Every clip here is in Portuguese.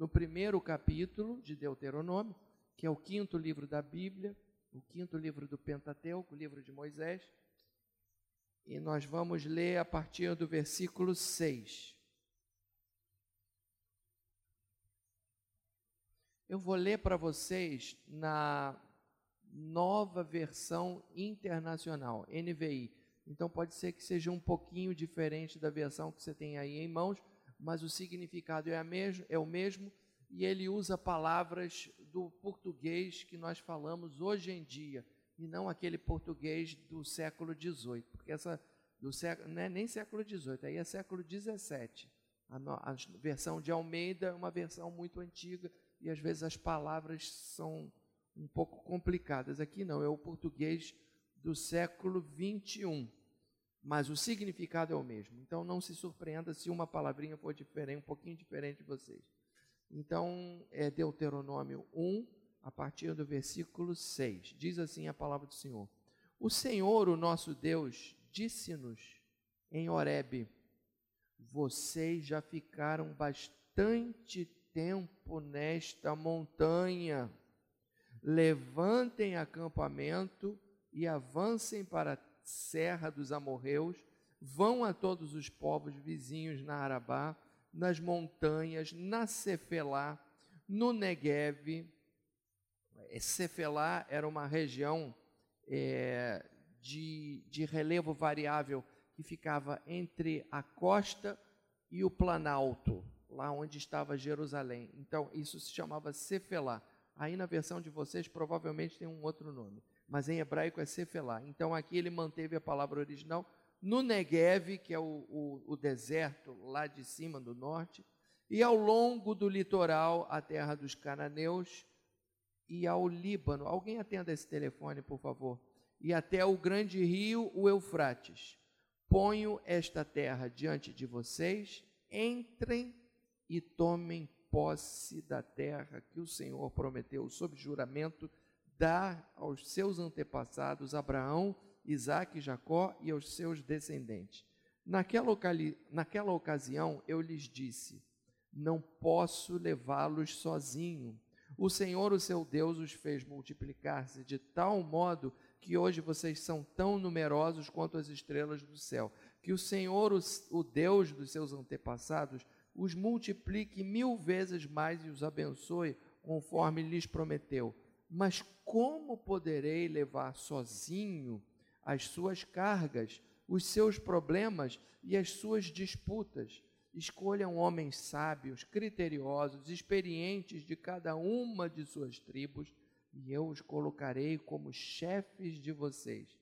no primeiro capítulo de Deuteronômio, que é o quinto livro da Bíblia, o quinto livro do Pentateuco, o livro de Moisés. E nós vamos ler a partir do versículo 6. Eu vou ler para vocês na nova versão internacional, NVI. Então pode ser que seja um pouquinho diferente da versão que você tem aí em mãos, mas o significado é, mesmo, é o mesmo e ele usa palavras do português que nós falamos hoje em dia e não aquele português do século XVIII, porque essa do século, não é nem século XVIII, aí é século XVII. A, a versão de Almeida é uma versão muito antiga e às vezes as palavras são um pouco complicadas. Aqui não, é o português do século 21, mas o significado é o mesmo. Então não se surpreenda se uma palavrinha for diferente, um pouquinho diferente de vocês. Então é Deuteronômio 1, a partir do versículo 6. Diz assim a palavra do Senhor: O Senhor, o nosso Deus, disse-nos em Horebe: Vocês já ficaram bastante tempo nesta montanha levantem acampamento e avancem para a serra dos amorreus, vão a todos os povos vizinhos na Arabá, nas montanhas, na Cefelá, no Negev. Cefelá era uma região é, de, de relevo variável que ficava entre a costa e o planalto, lá onde estava Jerusalém. Então, isso se chamava Cefelá. Aí na versão de vocês provavelmente tem um outro nome, mas em hebraico é Sefelá. Então aqui ele manteve a palavra original no Negev, que é o, o, o deserto lá de cima do norte, e ao longo do litoral, a terra dos cananeus, e ao Líbano. Alguém atenda esse telefone, por favor. E até o grande rio, o Eufrates. Ponho esta terra diante de vocês, entrem e tomem posse da terra que o Senhor prometeu sob juramento dar aos seus antepassados Abraão, Isaque e Jacó e aos seus descendentes. Naquela, naquela ocasião eu lhes disse: Não posso levá-los sozinho. O Senhor, o seu Deus, os fez multiplicar-se de tal modo que hoje vocês são tão numerosos quanto as estrelas do céu. Que o Senhor, o Deus dos seus antepassados, os multiplique mil vezes mais e os abençoe, conforme lhes prometeu. Mas como poderei levar sozinho as suas cargas, os seus problemas e as suas disputas? Escolham homens sábios, criteriosos, experientes de cada uma de suas tribos, e eu os colocarei como chefes de vocês.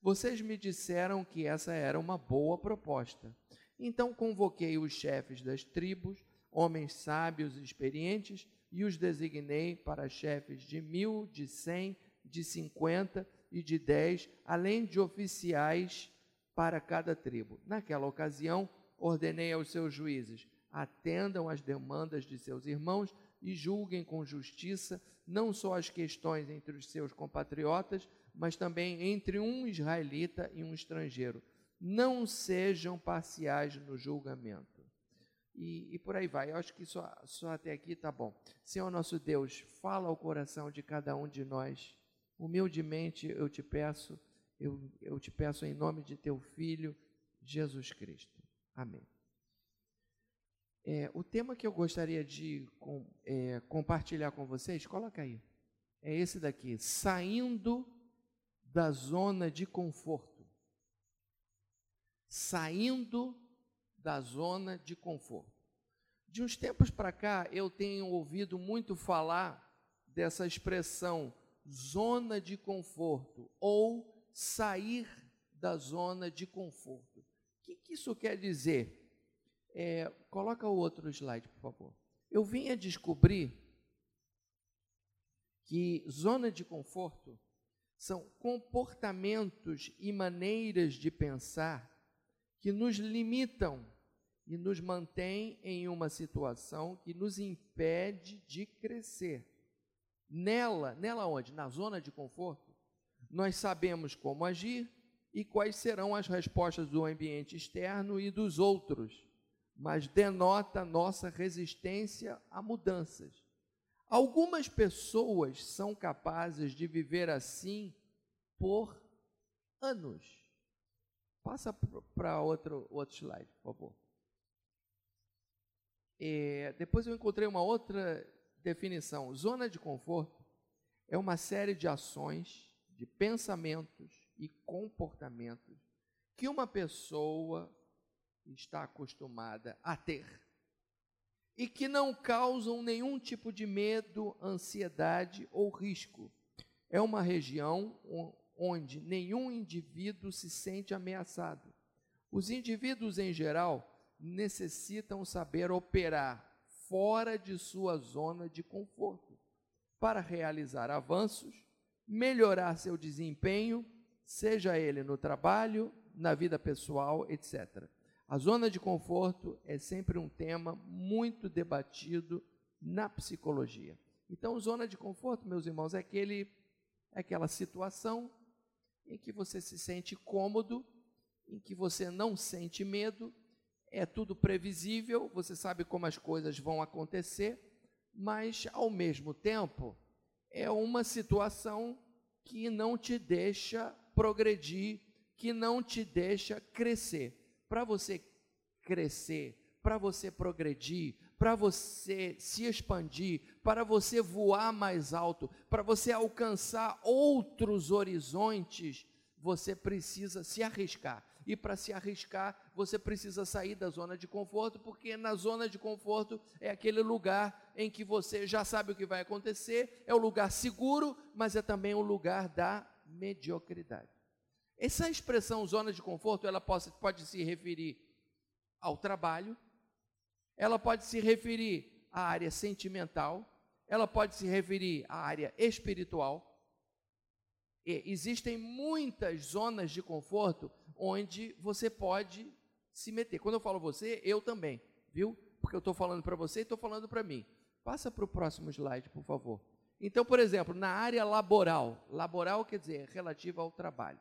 Vocês me disseram que essa era uma boa proposta. Então convoquei os chefes das tribos, homens sábios e experientes, e os designei para chefes de mil, de cem, de cinquenta e de dez, além de oficiais para cada tribo. Naquela ocasião, ordenei aos seus juízes: atendam às demandas de seus irmãos e julguem com justiça não só as questões entre os seus compatriotas, mas também entre um israelita e um estrangeiro não sejam parciais no julgamento. E, e, por aí vai. Eu acho que só, só até aqui está bom. Senhor nosso Deus, fala ao coração de cada um de nós. Humildemente eu te peço, eu, eu te peço em nome de teu Filho, Jesus Cristo. Amém. É, o tema que eu gostaria de com, é, compartilhar com vocês, coloca aí. É esse daqui: saindo da zona de conforto saindo da zona de conforto. De uns tempos para cá, eu tenho ouvido muito falar dessa expressão zona de conforto ou sair da zona de conforto. O que, que isso quer dizer? É, coloca o outro slide, por favor. Eu vim a descobrir que zona de conforto são comportamentos e maneiras de pensar que nos limitam e nos mantêm em uma situação que nos impede de crescer. Nela, nela onde? Na zona de conforto, nós sabemos como agir e quais serão as respostas do ambiente externo e dos outros. mas denota nossa resistência a mudanças. Algumas pessoas são capazes de viver assim por anos. Passa para outro, outro slide, por favor. É, depois eu encontrei uma outra definição. Zona de conforto é uma série de ações, de pensamentos e comportamentos que uma pessoa está acostumada a ter e que não causam nenhum tipo de medo, ansiedade ou risco. É uma região onde nenhum indivíduo se sente ameaçado. Os indivíduos, em geral, necessitam saber operar fora de sua zona de conforto para realizar avanços, melhorar seu desempenho, seja ele no trabalho, na vida pessoal, etc. A zona de conforto é sempre um tema muito debatido na psicologia. Então, zona de conforto, meus irmãos, é aquele é aquela situação em que você se sente cômodo, em que você não sente medo, é tudo previsível, você sabe como as coisas vão acontecer, mas ao mesmo tempo é uma situação que não te deixa progredir, que não te deixa crescer. Para você crescer, para você progredir, para você se expandir, para você voar mais alto, para você alcançar outros horizontes, você precisa se arriscar. E para se arriscar, você precisa sair da zona de conforto, porque na zona de conforto é aquele lugar em que você já sabe o que vai acontecer, é o lugar seguro, mas é também o lugar da mediocridade. Essa expressão zona de conforto, ela pode, pode se referir ao trabalho, ela pode se referir à área sentimental, ela pode se referir à área espiritual. E existem muitas zonas de conforto onde você pode se meter. Quando eu falo você, eu também, viu? Porque eu estou falando para você e estou falando para mim. Passa para o próximo slide, por favor. Então, por exemplo, na área laboral, laboral quer dizer relativa ao trabalho.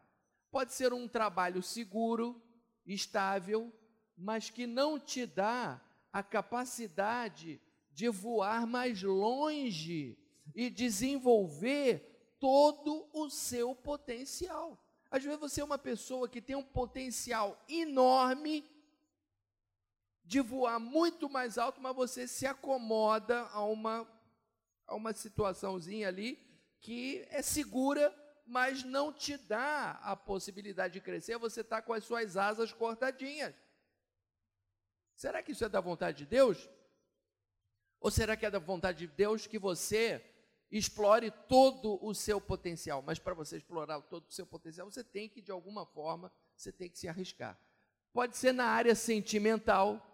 Pode ser um trabalho seguro, estável, mas que não te dá a capacidade de voar mais longe e desenvolver todo o seu potencial. Às vezes você é uma pessoa que tem um potencial enorme de voar muito mais alto, mas você se acomoda a uma, a uma situaçãozinha ali que é segura, mas não te dá a possibilidade de crescer, você está com as suas asas cortadinhas. Será que isso é da vontade de Deus? Ou será que é da vontade de Deus que você explore todo o seu potencial? Mas para você explorar todo o seu potencial, você tem que, de alguma forma, você tem que se arriscar. Pode ser na área sentimental,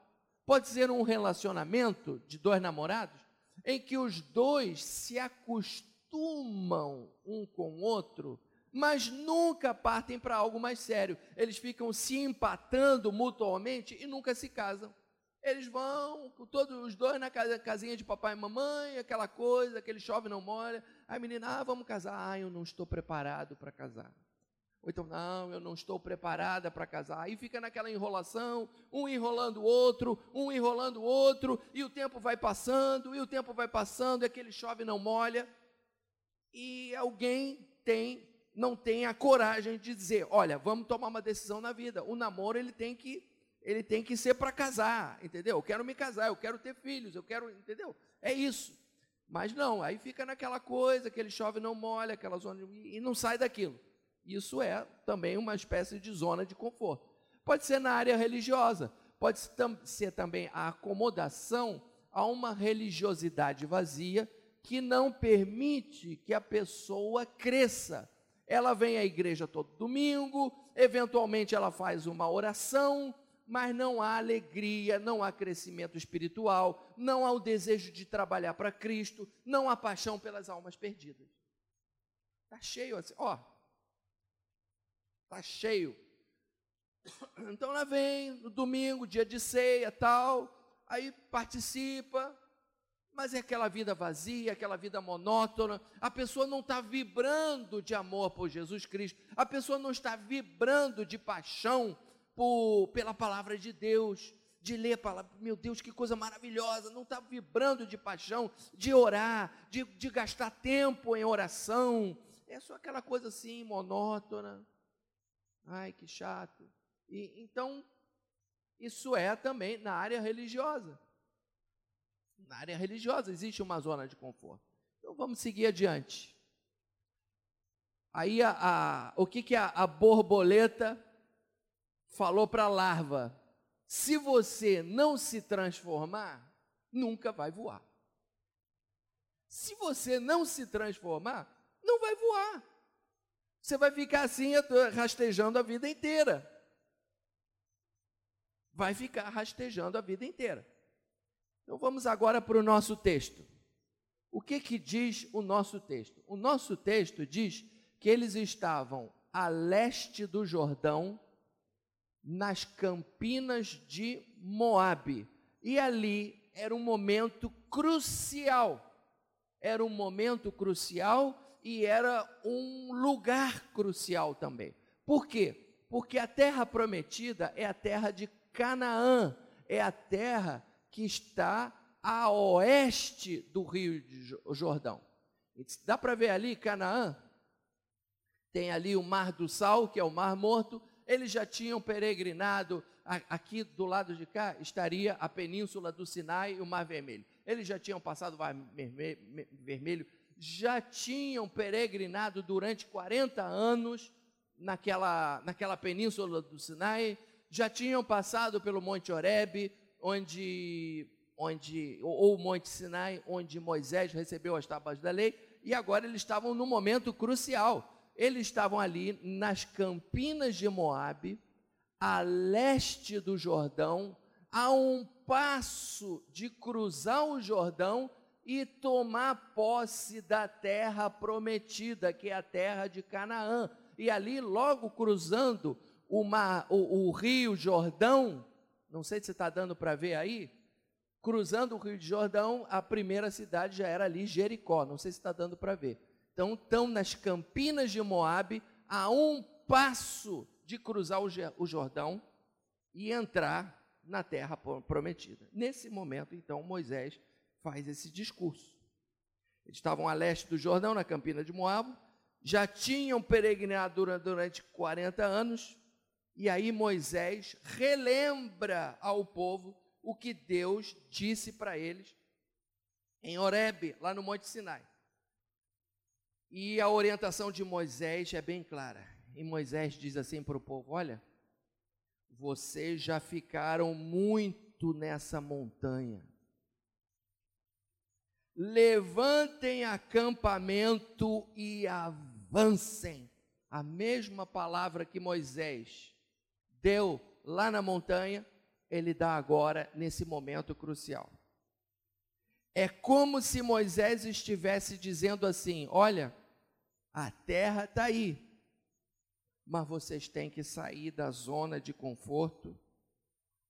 pode ser um relacionamento de dois namorados, em que os dois se acostumam um com o outro, mas nunca partem para algo mais sério. Eles ficam se empatando mutuamente e nunca se casam. Eles vão, todos os dois na casinha de papai e mamãe, aquela coisa, aquele chove não molha. A menina, ah, vamos casar. Ah, eu não estou preparado para casar. Ou então, não, eu não estou preparada para casar. Aí fica naquela enrolação, um enrolando o outro, um enrolando o outro, e o tempo vai passando, e o tempo vai passando, e aquele chove não molha. E alguém tem não tem a coragem de dizer, olha, vamos tomar uma decisão na vida. O namoro ele tem que ele tem que ser para casar, entendeu? Eu quero me casar, eu quero ter filhos, eu quero, entendeu? É isso. Mas não, aí fica naquela coisa, aquele chove não molha, aquela zona e não sai daquilo. Isso é também uma espécie de zona de conforto. Pode ser na área religiosa, pode ser também a acomodação a uma religiosidade vazia que não permite que a pessoa cresça ela vem à igreja todo domingo, eventualmente ela faz uma oração, mas não há alegria, não há crescimento espiritual, não há o desejo de trabalhar para Cristo, não há paixão pelas almas perdidas. Está cheio assim, ó. Está cheio. Então ela vem no domingo, dia de ceia, tal, aí participa, mas é aquela vida vazia, aquela vida monótona. A pessoa não está vibrando de amor por Jesus Cristo, a pessoa não está vibrando de paixão por, pela palavra de Deus, de ler a palavra. Meu Deus, que coisa maravilhosa! Não está vibrando de paixão, de orar, de, de gastar tempo em oração. É só aquela coisa assim, monótona. Ai, que chato. E, então, isso é também na área religiosa. Na área religiosa existe uma zona de conforto. Então vamos seguir adiante. Aí a, a, o que, que a, a borboleta falou para a larva? Se você não se transformar, nunca vai voar. Se você não se transformar, não vai voar. Você vai ficar assim rastejando a vida inteira. Vai ficar rastejando a vida inteira. Então vamos agora para o nosso texto. O que que diz o nosso texto? O nosso texto diz que eles estavam a leste do Jordão, nas campinas de Moabe. E ali era um momento crucial. Era um momento crucial e era um lugar crucial também. Por quê? Porque a terra prometida é a terra de Canaã, é a terra que está a oeste do Rio Jordão. Dá para ver ali Canaã? Tem ali o Mar do Sal, que é o Mar Morto, eles já tinham peregrinado, aqui do lado de cá estaria a península do Sinai e o Mar Vermelho. Eles já tinham passado o Mar Vermelho, já tinham peregrinado durante 40 anos naquela, naquela península do Sinai, já tinham passado pelo Monte Horebe, onde, onde ou o Monte Sinai, onde Moisés recebeu as tábuas da lei, e agora eles estavam no momento crucial eles estavam ali nas campinas de Moabe, a leste do Jordão, a um passo de cruzar o Jordão e tomar posse da terra prometida, que é a terra de Canaã. E ali, logo cruzando o, mar, o, o rio Jordão, não sei se está dando para ver aí, cruzando o rio Jordão, a primeira cidade já era ali, Jericó, não sei se está dando para ver. Então, estão nas campinas de Moabe, a um passo de cruzar o Jordão e entrar na terra prometida. Nesse momento, então, Moisés faz esse discurso. Eles estavam a leste do Jordão, na campina de Moab, já tinham peregrinado durante 40 anos, e aí Moisés relembra ao povo o que Deus disse para eles em Horebe, lá no Monte Sinai. E a orientação de Moisés é bem clara. E Moisés diz assim para o povo: Olha, vocês já ficaram muito nessa montanha. Levantem acampamento e avancem. A mesma palavra que Moisés deu lá na montanha, ele dá agora nesse momento crucial. É como se Moisés estivesse dizendo assim: olha, a terra está aí, mas vocês têm que sair da zona de conforto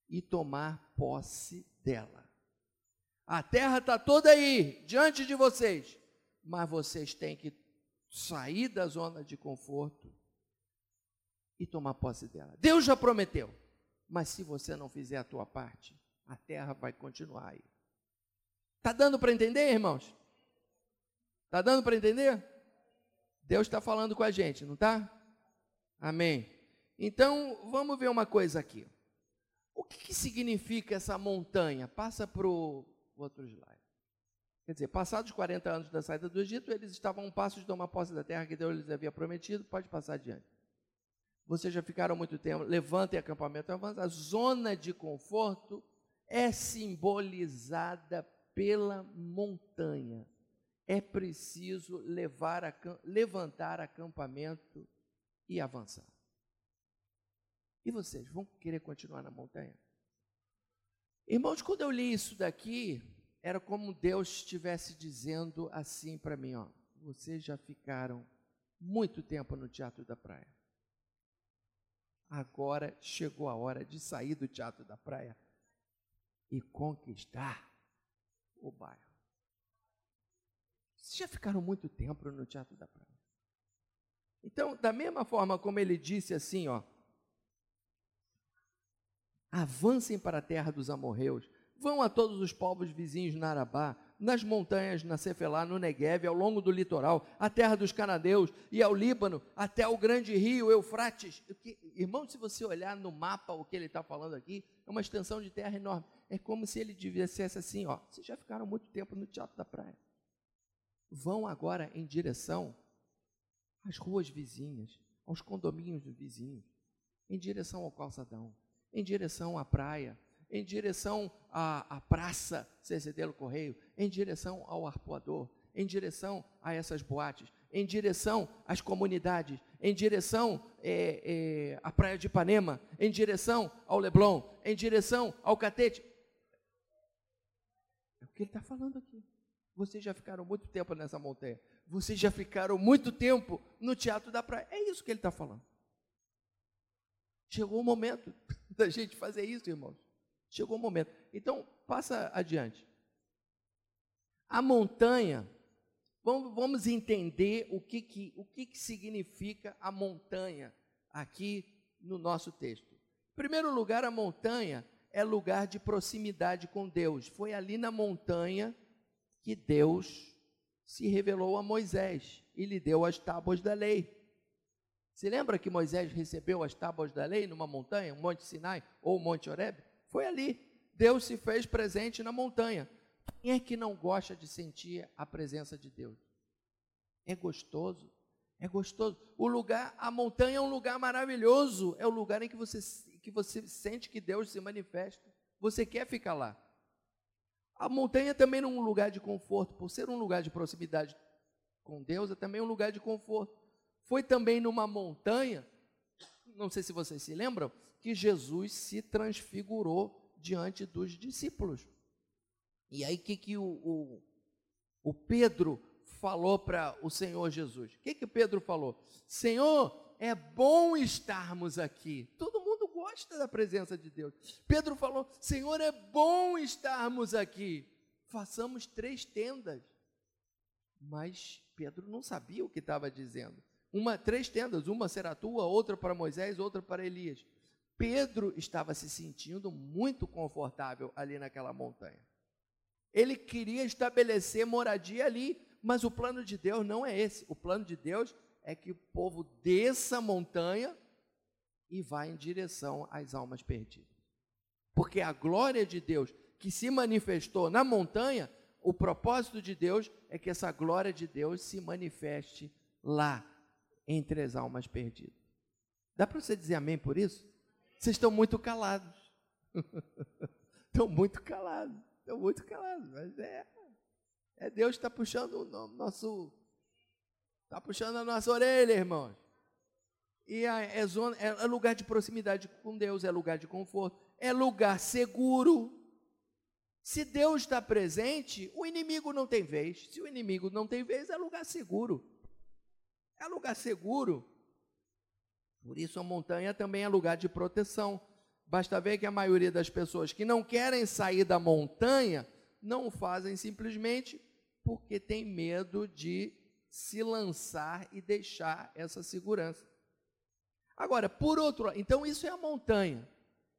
e tomar posse dela. A terra está toda aí, diante de vocês, mas vocês têm que sair da zona de conforto e tomar posse dela. Deus já prometeu, mas se você não fizer a tua parte, a terra vai continuar aí. Está dando para entender, irmãos? Está dando para entender? Deus está falando com a gente, não está? Amém. Então, vamos ver uma coisa aqui. O que, que significa essa montanha? Passa para o outro slide. Quer dizer, passados 40 anos da saída do Egito, eles estavam a um passo de tomar posse da terra que Deus lhes havia prometido. Pode passar adiante. Vocês já ficaram muito tempo. Levantem acampamento avança. A zona de conforto é simbolizada pela montanha. É preciso levar a, levantar acampamento e avançar. E vocês vão querer continuar na montanha? Irmãos, quando eu li isso daqui, era como Deus estivesse dizendo assim para mim, ó, vocês já ficaram muito tempo no teatro da praia. Agora chegou a hora de sair do teatro da praia e conquistar o bairro. Vocês já ficaram muito tempo no Teatro da Praia. Então, da mesma forma como ele disse assim, ó, Avancem para a terra dos amorreus, vão a todos os povos vizinhos na Arabá, nas montanhas, na Cefelá, no Negev, ao longo do litoral, a terra dos canadeus e ao Líbano, até o grande rio Eufrates. Irmão, se você olhar no mapa o que ele está falando aqui, é uma extensão de terra enorme. É como se ele dissesse assim: ó, vocês já ficaram muito tempo no Teatro da Praia. Vão agora em direção às ruas vizinhas, aos condomínios vizinhos, em direção ao calçadão, em direção à praia, em direção à, à praça Cecedelo Correio, em direção ao arpoador, em direção a essas boates, em direção às comunidades, em direção é, é, à Praia de Ipanema, em direção ao Leblon, em direção ao Catete. É o que ele está falando aqui. Vocês já ficaram muito tempo nessa montanha. Vocês já ficaram muito tempo no Teatro da Praia. É isso que ele está falando. Chegou o momento da gente fazer isso, irmãos. Chegou o momento. Então, passa adiante. A montanha, vamos, vamos entender o, que, que, o que, que significa a montanha aqui no nosso texto. Em primeiro lugar, a montanha é lugar de proximidade com Deus. Foi ali na montanha que Deus se revelou a Moisés e lhe deu as tábuas da lei. Se lembra que Moisés recebeu as tábuas da lei numa montanha, o Monte Sinai ou o Monte Horeb? Foi ali. Deus se fez presente na montanha. Quem é que não gosta de sentir a presença de Deus? É gostoso. É gostoso. O lugar, a montanha é um lugar maravilhoso. É o lugar em que você, que você sente que Deus se manifesta. Você quer ficar lá. A montanha também não é um lugar de conforto. Por ser um lugar de proximidade com Deus, é também um lugar de conforto. Foi também numa montanha, não sei se vocês se lembram, que Jesus se transfigurou diante dos discípulos. E aí, o que, que o, o, o Pedro falou para o Senhor Jesus? O que, que Pedro falou? Senhor, é bom estarmos aqui. Todo mundo gosta da presença de Deus. Pedro falou: Senhor, é bom estarmos aqui. Façamos três tendas. Mas Pedro não sabia o que estava dizendo. Uma, três tendas, uma será tua, outra para Moisés, outra para Elias. Pedro estava se sentindo muito confortável ali naquela montanha. Ele queria estabelecer moradia ali, mas o plano de Deus não é esse. O plano de Deus é que o povo desça a montanha e vá em direção às almas perdidas. Porque a glória de Deus que se manifestou na montanha, o propósito de Deus é que essa glória de Deus se manifeste lá, entre as almas perdidas. Dá para você dizer amém por isso? Vocês estão muito calados. estão muito calados. Estão muito calados. Mas é. É Deus que está puxando o nosso. Está puxando a nossa orelha, irmãos. E é, zona, é lugar de proximidade com Deus, é lugar de conforto, é lugar seguro. Se Deus está presente, o inimigo não tem vez. Se o inimigo não tem vez, é lugar seguro. É lugar seguro. Por isso a montanha também é lugar de proteção. Basta ver que a maioria das pessoas que não querem sair da montanha não o fazem simplesmente porque tem medo de se lançar e deixar essa segurança. Agora, por outro lado, então isso é a montanha.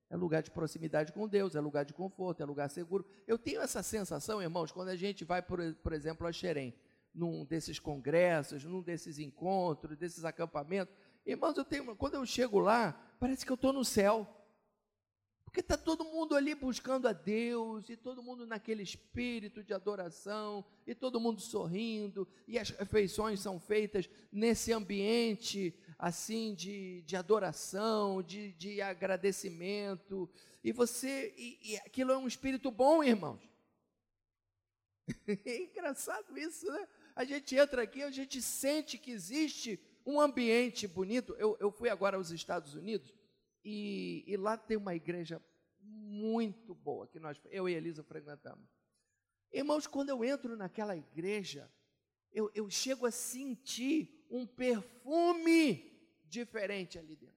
É lugar de proximidade com Deus, é lugar de conforto, é lugar seguro. Eu tenho essa sensação, irmãos, quando a gente vai, por, por exemplo, a Xerém, num desses congressos, num desses encontros, desses acampamentos, Irmãos, eu tenho, quando eu chego lá, parece que eu estou no céu. Porque está todo mundo ali buscando a Deus, e todo mundo naquele espírito de adoração, e todo mundo sorrindo, e as refeições são feitas nesse ambiente assim de, de adoração, de, de agradecimento, e você, e, e aquilo é um espírito bom, irmãos. É engraçado isso, né? A gente entra aqui, a gente sente que existe um ambiente bonito. Eu, eu fui agora aos Estados Unidos e, e, lá tem uma igreja muito boa que nós, eu e Elisa frequentamos. Irmãos, quando eu entro naquela igreja, eu, eu chego a sentir um perfume diferente ali dentro.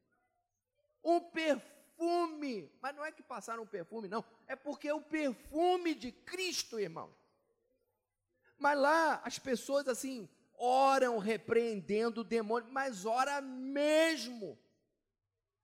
Um perfume, mas não é que passaram um perfume, não, é porque é o perfume de Cristo, irmão. Mas lá as pessoas assim oram repreendendo o demônio, mas ora mesmo.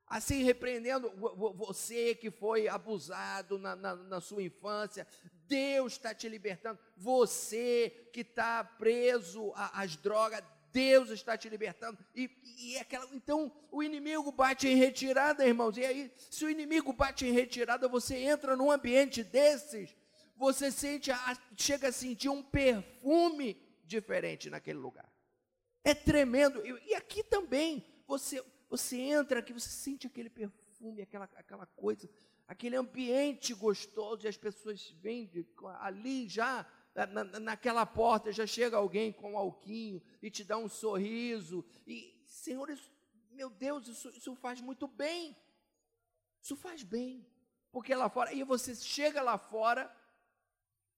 Assim repreendendo você que foi abusado na, na, na sua infância, Deus está te libertando. Você que está preso às drogas, Deus está te libertando. E, e é aquela, então o inimigo bate em retirada, irmãos. E aí, se o inimigo bate em retirada, você entra num ambiente desses, você sente, chega a sentir um perfume diferente naquele lugar. É tremendo. E, e aqui também, você você entra aqui, você sente aquele perfume, aquela, aquela coisa, aquele ambiente gostoso, e as pessoas vêm ali já, na, naquela porta, já chega alguém com um alquinho e te dá um sorriso. E, Senhor, isso, meu Deus, isso, isso faz muito bem. Isso faz bem. Porque lá fora, e você chega lá fora,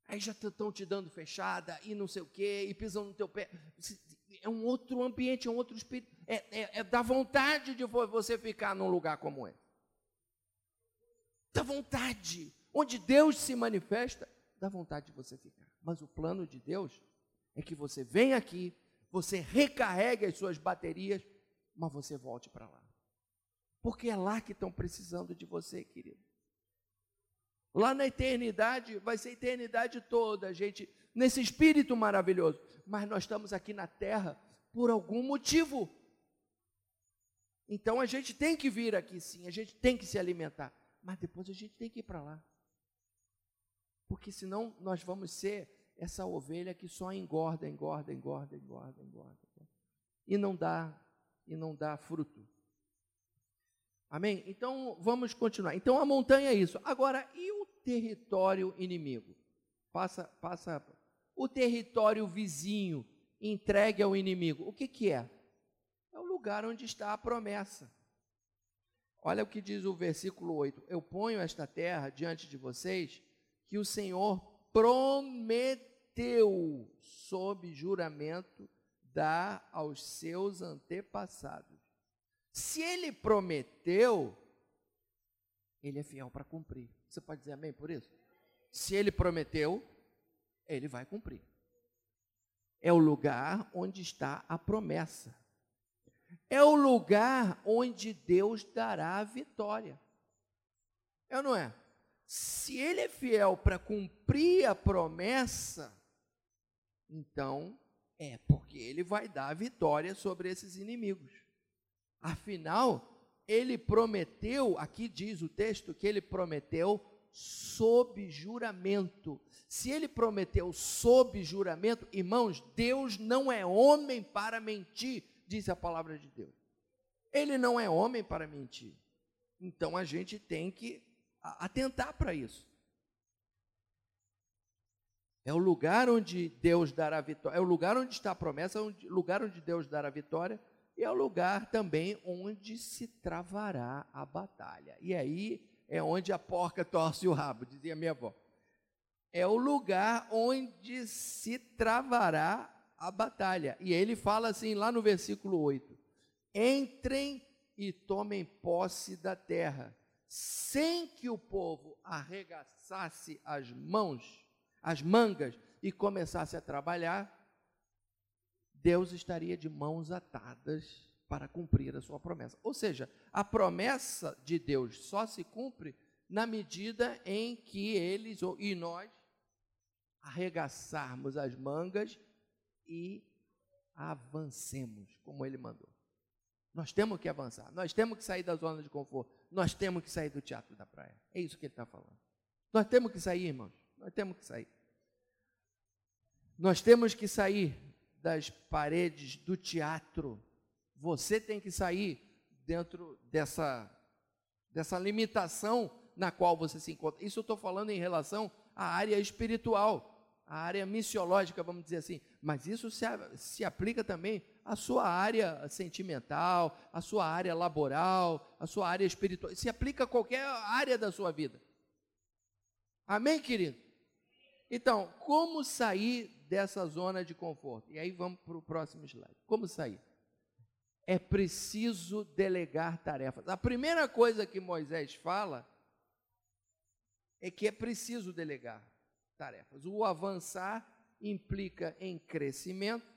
aí já estão te dando fechada, e não sei o quê, e pisam no teu pé é um outro ambiente, é um outro espírito. É, é, é da vontade de você ficar num lugar como esse. Da vontade. Onde Deus se manifesta, dá vontade de você ficar. Mas o plano de Deus é que você venha aqui, você recarregue as suas baterias, mas você volte para lá. Porque é lá que estão precisando de você, querido. Lá na eternidade, vai ser a eternidade toda, gente, nesse espírito maravilhoso mas nós estamos aqui na terra por algum motivo. Então a gente tem que vir aqui sim, a gente tem que se alimentar, mas depois a gente tem que ir para lá. Porque senão nós vamos ser essa ovelha que só engorda, engorda, engorda, engorda, engorda. E não dá, e não dá fruto. Amém? Então vamos continuar. Então a montanha é isso. Agora, e o território inimigo? Passa, passa o território vizinho entregue ao inimigo. O que, que é? É o lugar onde está a promessa. Olha o que diz o versículo 8: Eu ponho esta terra diante de vocês, que o Senhor prometeu, sob juramento, dar aos seus antepassados. Se ele prometeu, ele é fiel para cumprir. Você pode dizer amém por isso? Se ele prometeu, ele vai cumprir. É o lugar onde está a promessa. É o lugar onde Deus dará a vitória. É ou não é? Se ele é fiel para cumprir a promessa, então é porque ele vai dar a vitória sobre esses inimigos. Afinal, ele prometeu, aqui diz o texto que ele prometeu sob juramento. Se ele prometeu sob juramento, irmãos, Deus não é homem para mentir, diz a palavra de Deus. Ele não é homem para mentir. Então a gente tem que atentar para isso. É o lugar onde Deus dará vitória, é o lugar onde está a promessa, é o lugar onde Deus dará vitória, e é o lugar também onde se travará a batalha. E aí é onde a porca torce o rabo, dizia minha avó. É o lugar onde se travará a batalha. E ele fala assim lá no versículo 8: Entrem e tomem posse da terra, sem que o povo arregaçasse as mãos, as mangas e começasse a trabalhar, Deus estaria de mãos atadas para cumprir a sua promessa. Ou seja, a promessa de Deus só se cumpre na medida em que eles e nós arregaçarmos as mangas e avancemos como ele mandou. Nós temos que avançar, nós temos que sair da zona de conforto, nós temos que sair do teatro da praia. É isso que ele está falando. Nós temos que sair, irmãos, nós temos que sair. Nós temos que sair das paredes do teatro você tem que sair dentro dessa, dessa limitação na qual você se encontra. Isso eu estou falando em relação à área espiritual, à área missiológica, vamos dizer assim. Mas isso se, se aplica também à sua área sentimental, à sua área laboral, à sua área espiritual. Se aplica a qualquer área da sua vida. Amém, querido? Então, como sair dessa zona de conforto? E aí vamos para o próximo slide. Como sair? É preciso delegar tarefas. A primeira coisa que Moisés fala é que é preciso delegar tarefas. O avançar implica em crescimento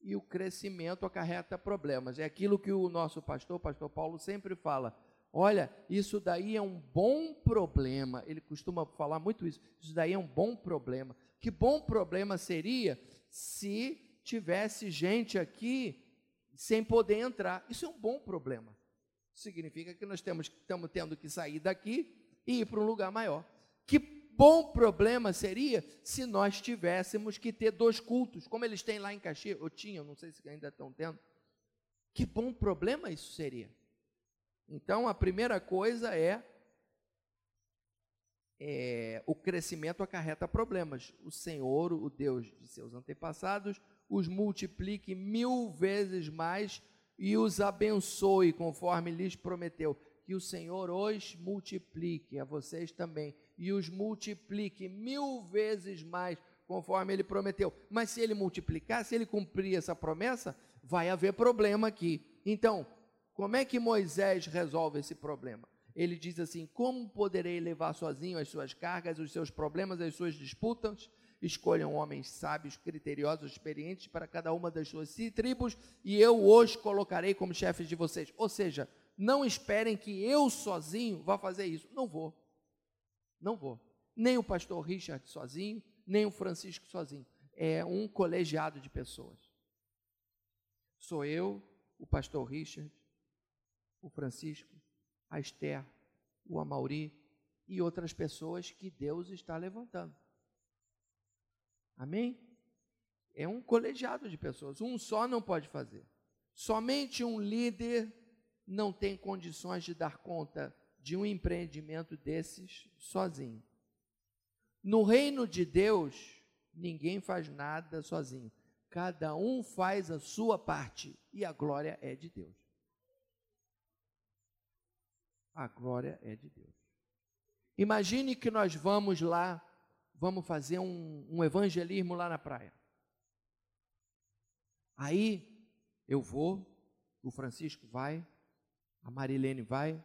e o crescimento acarreta problemas. É aquilo que o nosso pastor, pastor Paulo, sempre fala. Olha, isso daí é um bom problema. Ele costuma falar muito isso. Isso daí é um bom problema. Que bom problema seria se tivesse gente aqui sem poder entrar. Isso é um bom problema. Significa que nós temos, estamos tendo que sair daqui e ir para um lugar maior. Que bom problema seria se nós tivéssemos que ter dois cultos, como eles têm lá em Caxias, ou tinham, não sei se ainda estão tendo. Que bom problema isso seria. Então, a primeira coisa é, é o crescimento acarreta problemas. O Senhor, o Deus de seus antepassados, os multiplique mil vezes mais e os abençoe, conforme lhes prometeu. Que o Senhor os multiplique, a vocês também, e os multiplique mil vezes mais, conforme ele prometeu. Mas se ele multiplicar, se ele cumprir essa promessa, vai haver problema aqui. Então, como é que Moisés resolve esse problema? Ele diz assim: Como poderei levar sozinho as suas cargas, os seus problemas, as suas disputas? Escolham homens sábios, criteriosos, experientes para cada uma das suas tribos, e eu os colocarei como chefes de vocês. Ou seja, não esperem que eu sozinho vá fazer isso. Não vou. Não vou. Nem o pastor Richard sozinho, nem o Francisco sozinho. É um colegiado de pessoas. Sou eu, o pastor Richard, o Francisco, a Esther, o Amauri e outras pessoas que Deus está levantando. Amém? É um colegiado de pessoas. Um só não pode fazer. Somente um líder não tem condições de dar conta de um empreendimento desses sozinho. No reino de Deus, ninguém faz nada sozinho. Cada um faz a sua parte e a glória é de Deus a glória é de Deus. Imagine que nós vamos lá, vamos fazer um, um evangelismo lá na praia. Aí eu vou, o Francisco vai, a Marilene vai,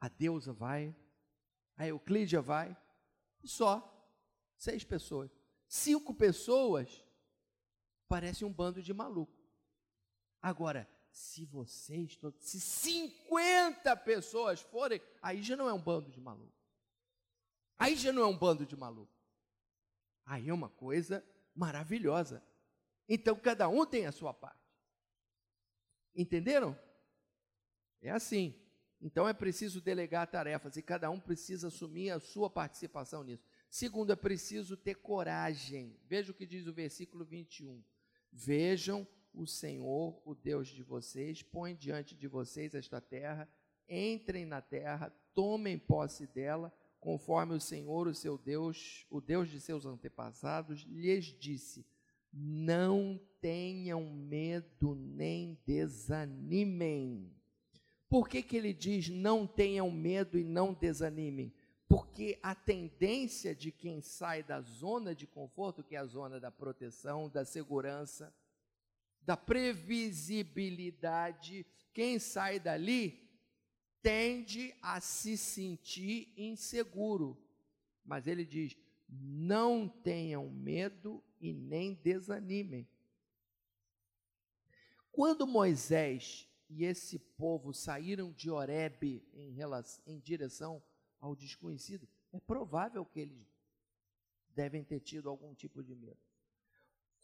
a Deusa vai, a Euclídia vai, só seis pessoas. Cinco pessoas parece um bando de maluco. Agora, se vocês, se 50 pessoas forem, aí já não é um bando de maluco. Aí já não é um bando de maluco. Aí é uma coisa maravilhosa. Então cada um tem a sua parte. Entenderam? É assim. Então é preciso delegar tarefas e cada um precisa assumir a sua participação nisso. Segundo, é preciso ter coragem. Veja o que diz o versículo 21. Vejam o Senhor, o Deus de vocês, põe diante de vocês esta terra, entrem na terra, tomem posse dela, conforme o Senhor, o seu Deus, o Deus de seus antepassados, lhes disse: Não tenham medo nem desanimem. Por que, que ele diz não tenham medo e não desanimem? Porque a tendência de quem sai da zona de conforto, que é a zona da proteção, da segurança, da previsibilidade, quem sai dali tende a se sentir inseguro. Mas ele diz: não tenham medo e nem desanimem. Quando Moisés e esse povo saíram de Horebe em, em direção ao desconhecido, é provável que eles devem ter tido algum tipo de medo.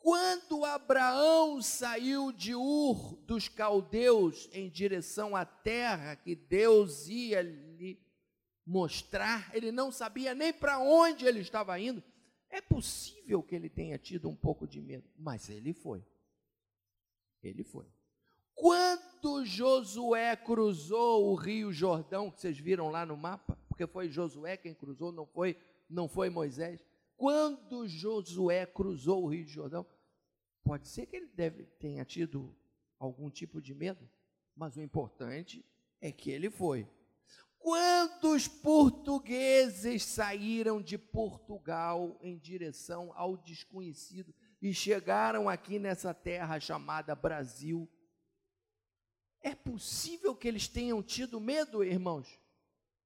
Quando Abraão saiu de Ur dos caldeus em direção à terra que Deus ia lhe mostrar, ele não sabia nem para onde ele estava indo. É possível que ele tenha tido um pouco de medo, mas ele foi. Ele foi. Quando Josué cruzou o Rio Jordão, que vocês viram lá no mapa, porque foi Josué quem cruzou, não foi, não foi Moisés. Quando Josué cruzou o Rio Jordão, pode ser que ele deve, tenha tido algum tipo de medo, mas o importante é que ele foi. Quando os portugueses saíram de Portugal em direção ao desconhecido e chegaram aqui nessa terra chamada Brasil, é possível que eles tenham tido medo, irmãos,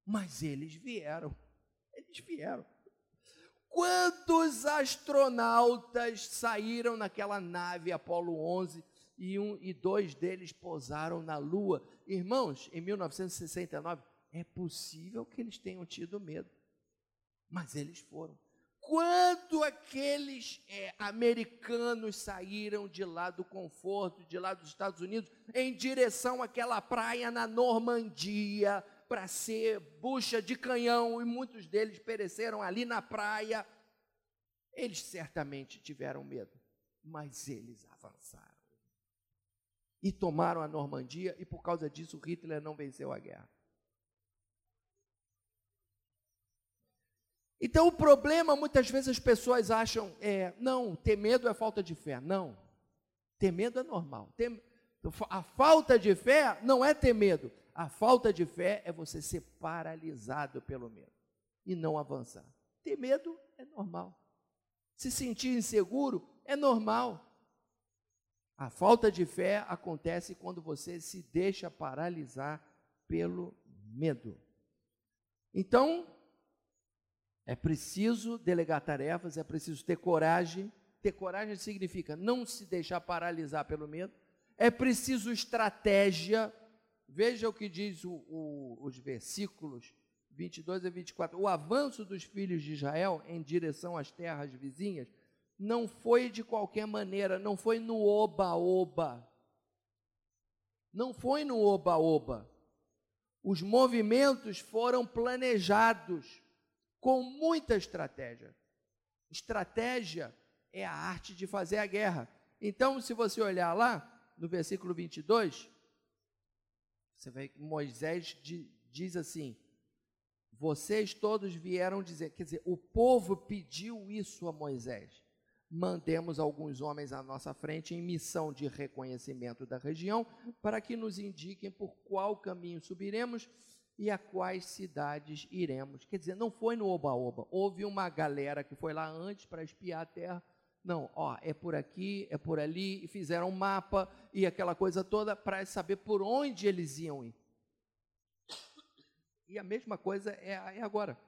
mas eles vieram. Eles vieram. Quantos astronautas saíram naquela nave Apolo 11 e um e dois deles pousaram na Lua? Irmãos, em 1969, é possível que eles tenham tido medo, mas eles foram. Quando aqueles é, americanos saíram de lá do conforto, de lá dos Estados Unidos, em direção àquela praia na Normandia, para ser bucha de canhão e muitos deles pereceram ali na praia. Eles certamente tiveram medo, mas eles avançaram. E tomaram a Normandia, e por causa disso Hitler não venceu a guerra. Então o problema, muitas vezes as pessoas acham, é, não, ter medo é falta de fé. Não, ter medo é normal. Ter, a falta de fé não é ter medo. A falta de fé é você ser paralisado pelo medo e não avançar. Ter medo é normal. Se sentir inseguro é normal. A falta de fé acontece quando você se deixa paralisar pelo medo. Então, é preciso delegar tarefas, é preciso ter coragem. Ter coragem significa não se deixar paralisar pelo medo. É preciso estratégia Veja o que diz o, o, os versículos 22 a 24. O avanço dos filhos de Israel em direção às terras vizinhas não foi de qualquer maneira, não foi no oba-oba. Não foi no oba-oba. Os movimentos foram planejados com muita estratégia. Estratégia é a arte de fazer a guerra. Então, se você olhar lá, no versículo 22, você vê que Moisés diz assim: vocês todos vieram dizer, quer dizer, o povo pediu isso a Moisés. Mandemos alguns homens à nossa frente em missão de reconhecimento da região, para que nos indiquem por qual caminho subiremos e a quais cidades iremos. Quer dizer, não foi no oba-oba. Houve uma galera que foi lá antes para espiar a terra não, ó, é por aqui, é por ali, e fizeram um mapa e aquela coisa toda para saber por onde eles iam ir. E a mesma coisa é, é agora.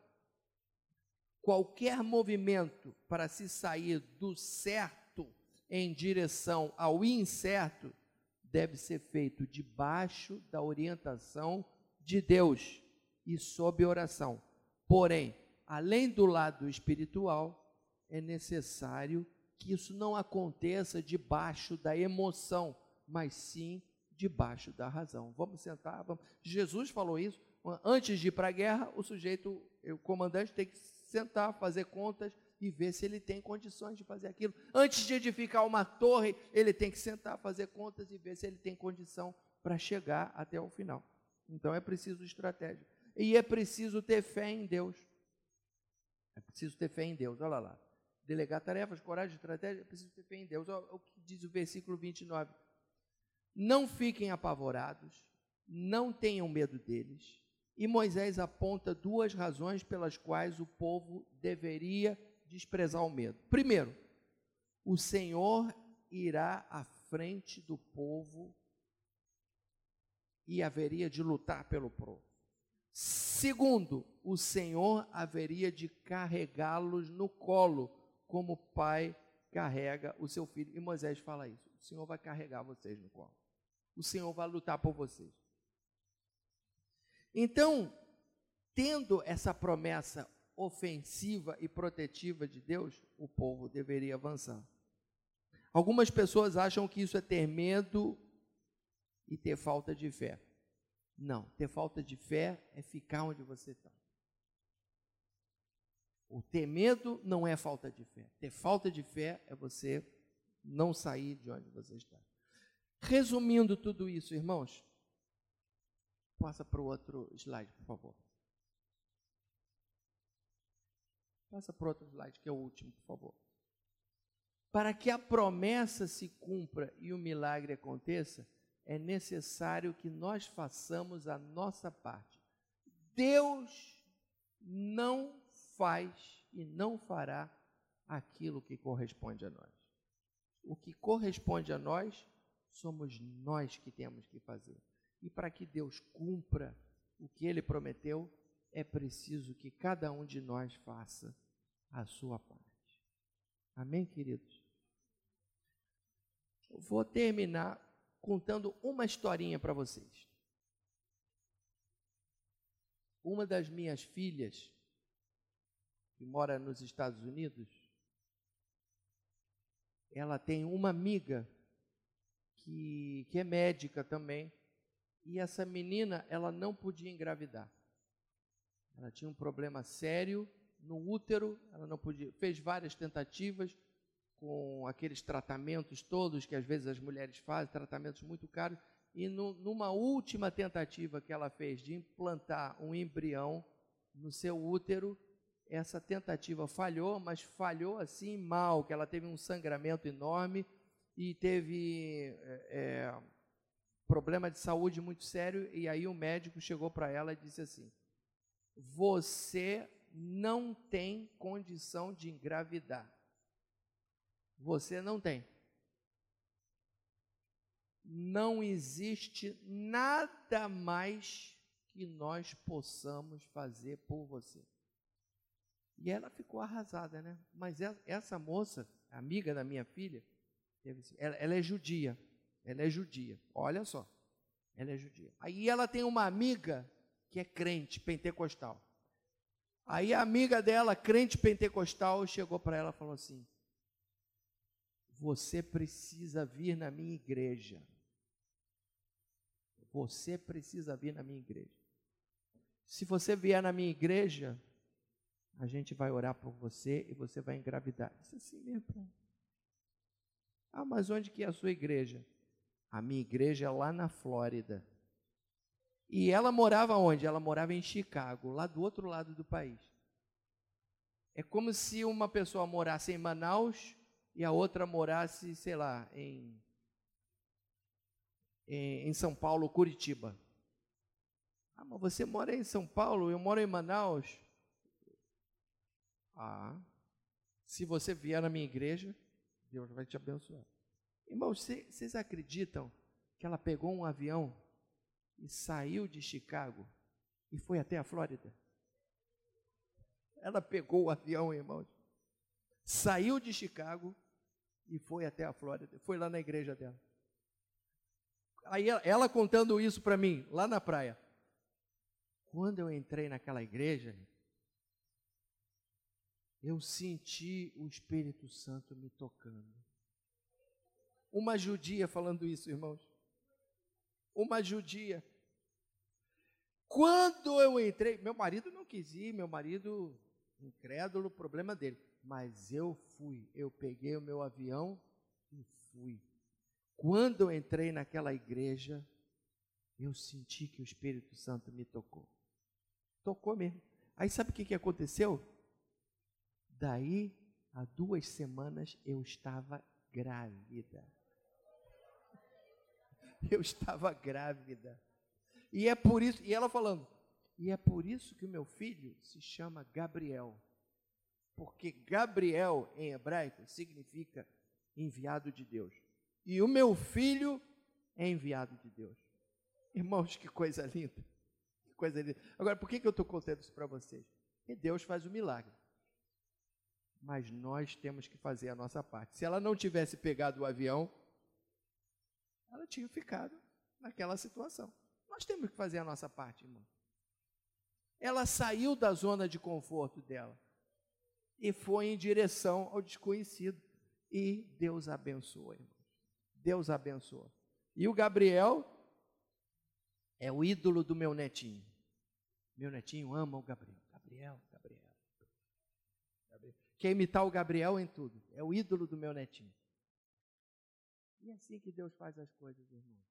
Qualquer movimento para se sair do certo em direção ao incerto deve ser feito debaixo da orientação de Deus e sob oração. Porém, além do lado espiritual, é necessário que isso não aconteça debaixo da emoção, mas sim debaixo da razão. Vamos sentar, vamos. Jesus falou isso. Antes de ir para a guerra, o sujeito, o comandante tem que sentar, fazer contas e ver se ele tem condições de fazer aquilo. Antes de edificar uma torre, ele tem que sentar, fazer contas e ver se ele tem condição para chegar até o final. Então é preciso estratégia. E é preciso ter fé em Deus. É preciso ter fé em Deus. Olha lá delegar tarefas, coragem, estratégia, preciso ter fé em Deus. Olha o que diz o versículo 29. Não fiquem apavorados, não tenham medo deles. E Moisés aponta duas razões pelas quais o povo deveria desprezar o medo. Primeiro, o Senhor irá à frente do povo e haveria de lutar pelo povo. Segundo, o Senhor haveria de carregá-los no colo como o pai carrega o seu filho. E Moisés fala isso: o Senhor vai carregar vocês no colo. O Senhor vai lutar por vocês. Então, tendo essa promessa ofensiva e protetiva de Deus, o povo deveria avançar. Algumas pessoas acham que isso é ter medo e ter falta de fé. Não, ter falta de fé é ficar onde você está. O ter medo não é falta de fé. Ter falta de fé é você não sair de onde você está. Resumindo tudo isso, irmãos, passa para o outro slide, por favor. Passa para o outro slide, que é o último, por favor. Para que a promessa se cumpra e o milagre aconteça, é necessário que nós façamos a nossa parte. Deus não faz e não fará aquilo que corresponde a nós. O que corresponde a nós, somos nós que temos que fazer. E para que Deus cumpra o que ele prometeu, é preciso que cada um de nós faça a sua parte. Amém, queridos? Eu vou terminar contando uma historinha para vocês. Uma das minhas filhas, que mora nos Estados Unidos, ela tem uma amiga que, que é médica também, e essa menina, ela não podia engravidar. Ela tinha um problema sério no útero, ela não podia, fez várias tentativas com aqueles tratamentos todos que às vezes as mulheres fazem, tratamentos muito caros, e no, numa última tentativa que ela fez de implantar um embrião no seu útero, essa tentativa falhou, mas falhou assim mal, que ela teve um sangramento enorme e teve é, é, problema de saúde muito sério, e aí o médico chegou para ela e disse assim: Você não tem condição de engravidar. Você não tem. Não existe nada mais que nós possamos fazer por você. E ela ficou arrasada, né? Mas essa moça, amiga da minha filha, ela, ela é judia. Ela é judia. Olha só. Ela é judia. Aí ela tem uma amiga que é crente, pentecostal. Aí a amiga dela, crente pentecostal, chegou para ela e falou assim: Você precisa vir na minha igreja. Você precisa vir na minha igreja. Se você vier na minha igreja, a gente vai orar por você e você vai engravidar. Isso assim mesmo. Ah, mas onde que é a sua igreja? A minha igreja é lá na Flórida. E ela morava onde? Ela morava em Chicago, lá do outro lado do país. É como se uma pessoa morasse em Manaus e a outra morasse, sei lá, em, em, em São Paulo, Curitiba. Ah, mas você mora em São Paulo, eu moro em Manaus. Ah, se você vier na minha igreja, Deus vai te abençoar. Irmãos, vocês acreditam que ela pegou um avião e saiu de Chicago e foi até a Flórida? Ela pegou o avião, irmãos, saiu de Chicago e foi até a Flórida, foi lá na igreja dela. Aí ela, contando isso para mim, lá na praia. Quando eu entrei naquela igreja, eu senti o Espírito Santo me tocando. Uma judia falando isso, irmãos. Uma judia. Quando eu entrei, meu marido não quis ir, meu marido incrédulo, problema dele. Mas eu fui, eu peguei o meu avião e fui. Quando eu entrei naquela igreja, eu senti que o Espírito Santo me tocou. Tocou mesmo. Aí sabe o que, que aconteceu? Daí a duas semanas eu estava grávida. Eu estava grávida. E é por isso, e ela falando, e é por isso que o meu filho se chama Gabriel. Porque Gabriel em hebraico significa enviado de Deus. E o meu filho é enviado de Deus. Irmãos, que coisa linda. Que coisa linda. Agora, por que, que eu estou contando isso para vocês? Porque Deus faz o milagre mas nós temos que fazer a nossa parte. Se ela não tivesse pegado o avião, ela tinha ficado naquela situação. Nós temos que fazer a nossa parte, irmão. Ela saiu da zona de conforto dela e foi em direção ao desconhecido. E Deus abençoou, irmão. Deus abençoou. E o Gabriel é o ídolo do meu netinho. Meu netinho ama o Gabriel. Gabriel, quer imitar o Gabriel em tudo. É o ídolo do meu netinho. E é assim que Deus faz as coisas, irmão.